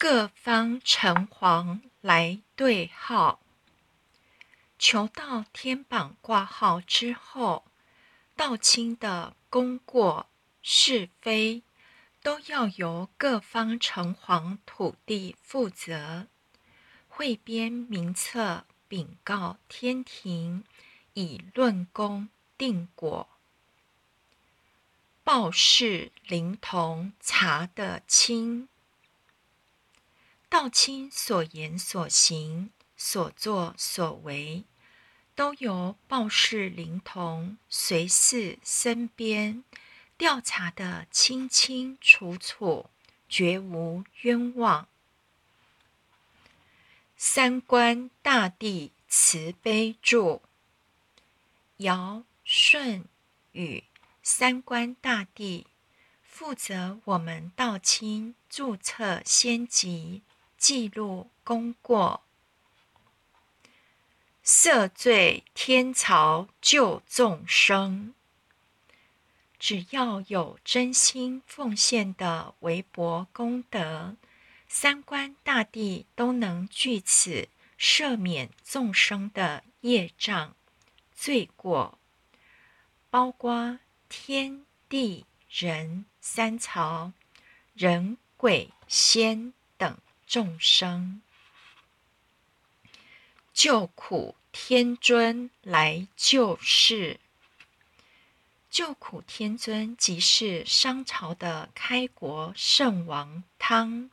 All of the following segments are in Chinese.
各方城隍来对号。求到天榜挂号之后，道清的功过是非，都要由各方城隍土地负责，汇编名册禀告天庭，以论功定果。报事灵童查得清，道亲所言所行。所作所为，都由报事灵童随侍身边调查的清清楚楚，绝无冤枉。三官大帝慈悲著，尧舜禹三官大帝负责我们道亲注册先籍，记录功过。赦罪天朝救众生，只要有真心奉献的微薄功德，三官大帝都能据此赦免众生的业障罪过，包括天地人三朝、人鬼仙众生。救苦天尊来救世，救苦天尊即是商朝的开国圣王汤，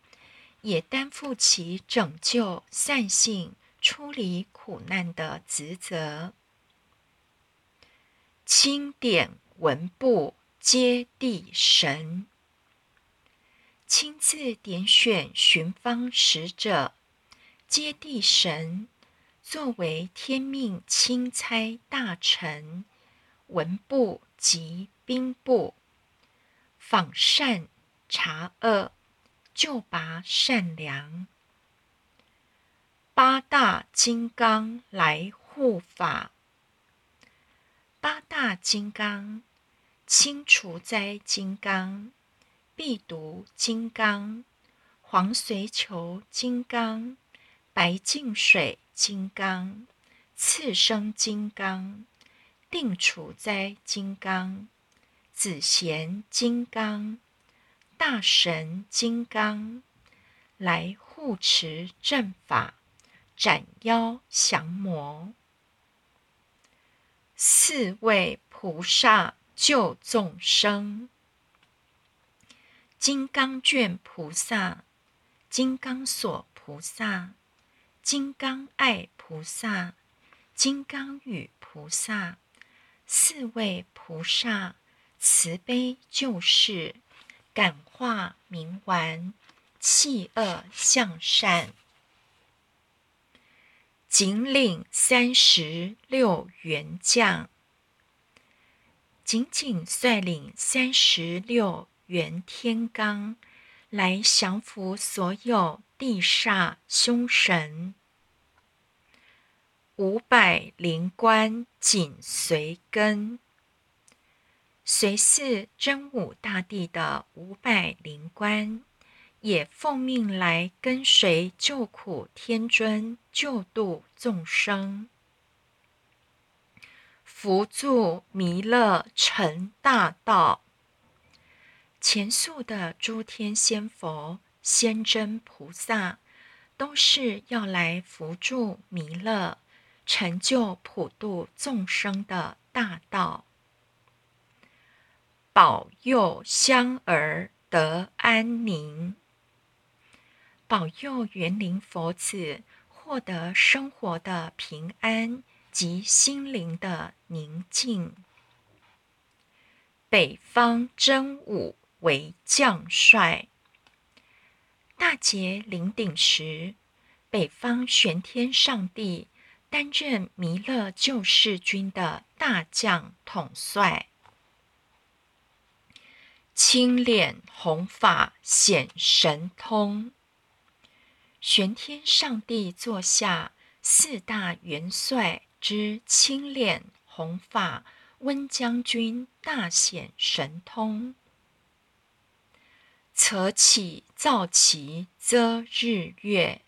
也担负起拯救善性、出离苦难的职责。钦点文部接地神，亲自点选寻方使者接地神。作为天命钦差大臣，文部及兵部，访善察恶，救拔善良。八大金刚来护法，八大金刚，清除灾金刚，必读金刚，黄随球金刚，白净水。金刚、次生金刚、定除灾金刚、紫贤金刚、大神金刚，来护持正法，斩妖降魔。四位菩萨救众生：金刚卷菩萨、金刚锁菩萨。金刚爱菩萨、金刚语菩萨四位菩萨慈悲救世，感化冥顽，弃恶向善，仅领三十六员将，仅仅率领三十六元天罡来降服所有。地煞凶神，五百灵官紧随跟，随侍真武大帝的五百灵官，也奉命来跟随救苦天尊，救度众生，扶助弥勒成大道。前述的诸天仙佛。仙真菩萨都是要来扶助弥勒，成就普度众生的大道，保佑香儿得安宁，保佑园林佛子获得生活的平安及心灵的宁静。北方真武为将帅。大劫临顶时，北方玄天上帝担任弥勒救世军的大将统帅，青脸红发显神通。玄天上帝座下四大元帅之青脸红发温将军大显神通。扯起皂旗遮日月，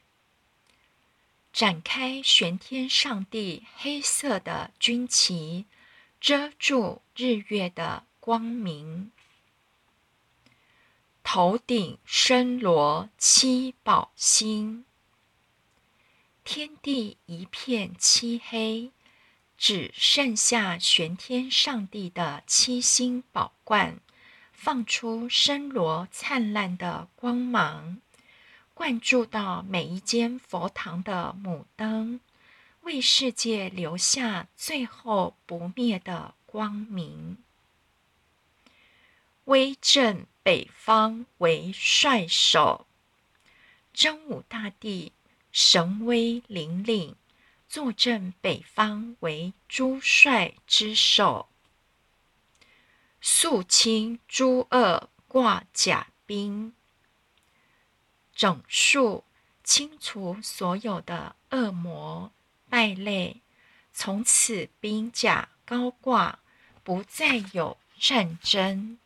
展开玄天上帝黑色的军旗，遮住日月的光明。头顶深罗七宝星，天地一片漆黑，只剩下玄天上帝的七星宝冠，放出深罗灿烂的光芒，灌注到每一间佛堂的母灯，为世界留下最后不灭的光明。威震北方为帅首，真武大帝神威凛凛，坐镇北方为诸帅之首。肃清诸恶挂甲兵，整肃清除所有的恶魔败类，从此兵甲高挂，不再有战争。